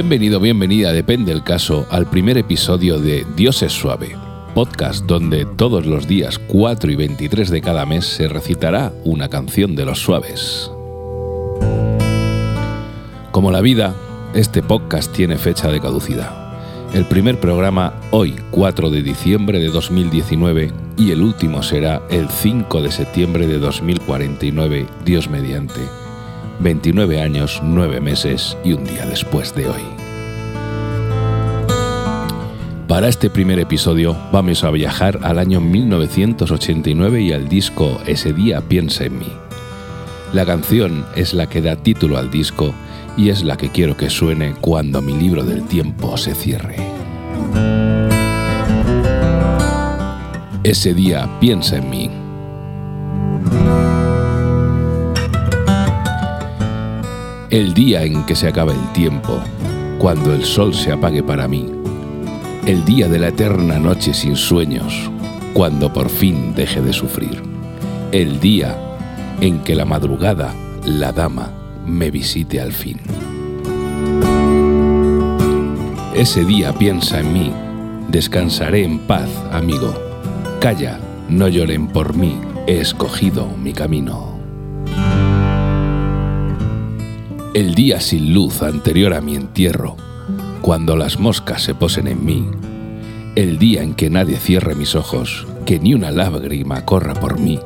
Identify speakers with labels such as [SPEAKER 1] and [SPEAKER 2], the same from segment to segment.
[SPEAKER 1] Bienvenido, bienvenida, depende el caso, al primer episodio de Dios es suave, podcast donde todos los días 4 y 23 de cada mes se recitará una canción de los suaves. Como la vida, este podcast tiene fecha de caducidad. El primer programa hoy, 4 de diciembre de 2019, y el último será el 5 de septiembre de 2049, Dios mediante. 29 años, 9 meses y un día después de hoy. Para este primer episodio vamos a viajar al año 1989 y al disco Ese día piensa en mí. La canción es la que da título al disco y es la que quiero que suene cuando mi libro del tiempo se cierre. Ese día piensa en mí. El día en que se acabe el tiempo, cuando el sol se apague para mí. El día de la eterna noche sin sueños, cuando por fin deje de sufrir. El día en que la madrugada, la dama, me visite al fin. Ese día piensa en mí, descansaré en paz, amigo. Calla, no lloren por mí, he escogido mi camino. El día sin luz anterior a mi entierro, cuando las moscas se posen en mí, el día en que nadie cierre mis ojos, que ni una lágrima corra por mí,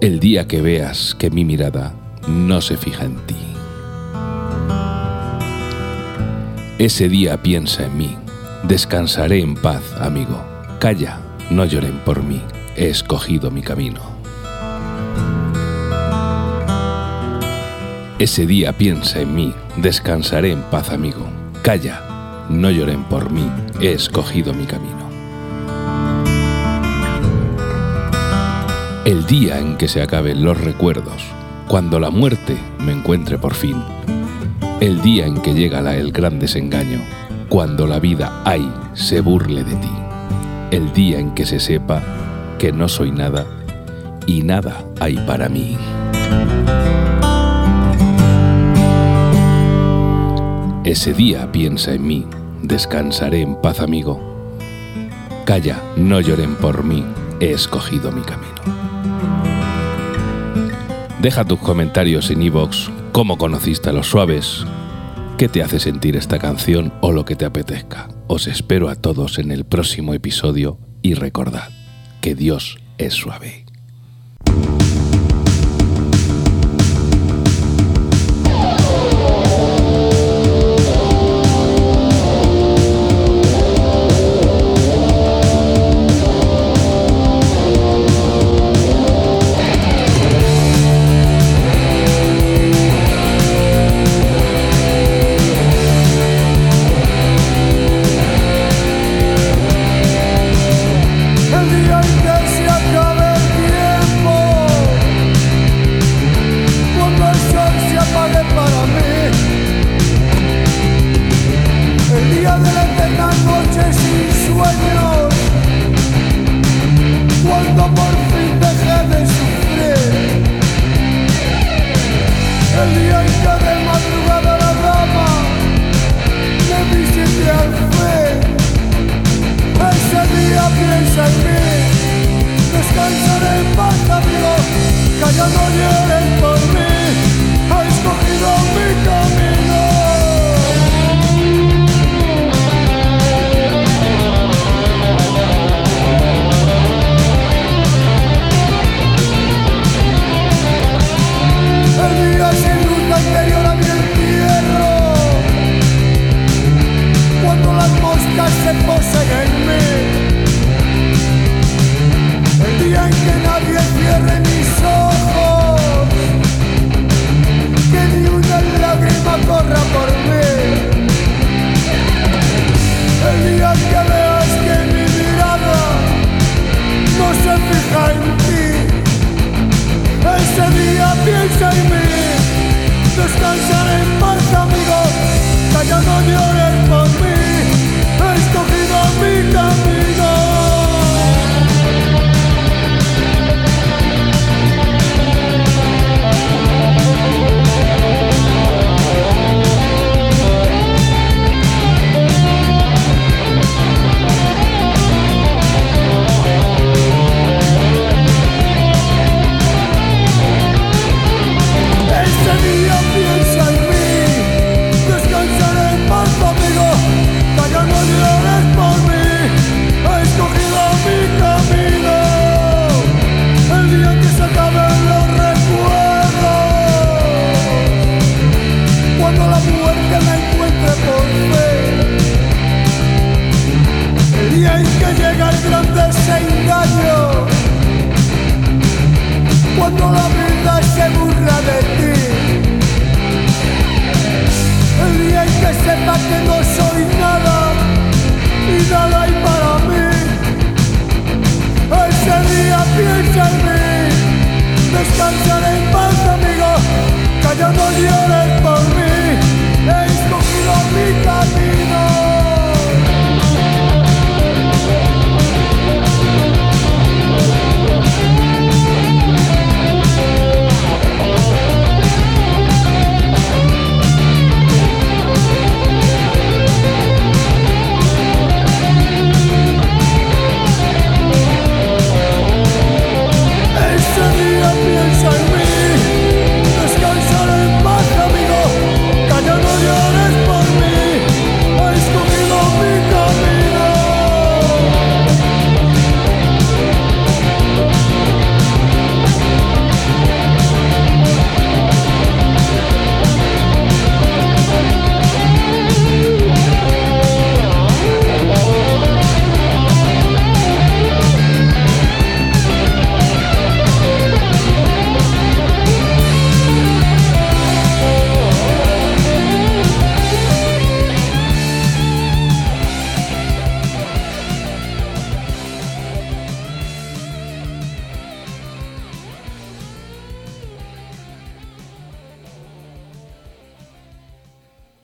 [SPEAKER 1] el día que veas que mi mirada no se fija en ti. Ese día piensa en mí, descansaré en paz, amigo. Calla, no lloren por mí, he escogido mi camino. Ese día piensa en mí, descansaré en paz, amigo. Calla, no lloren por mí, he escogido mi camino. El día en que se acaben los recuerdos, cuando la muerte me encuentre por fin. El día en que llega el gran desengaño, cuando la vida ay se burle de ti. El día en que se sepa que no soy nada y nada hay para mí. Ese día piensa en mí, descansaré en paz amigo. Calla, no lloren por mí, he escogido mi camino. Deja tus comentarios en iVoox, cómo conociste a los suaves, qué te hace sentir esta canción o lo que te apetezca. Os espero a todos en el próximo episodio y recordad que Dios es suave.
[SPEAKER 2] Piensa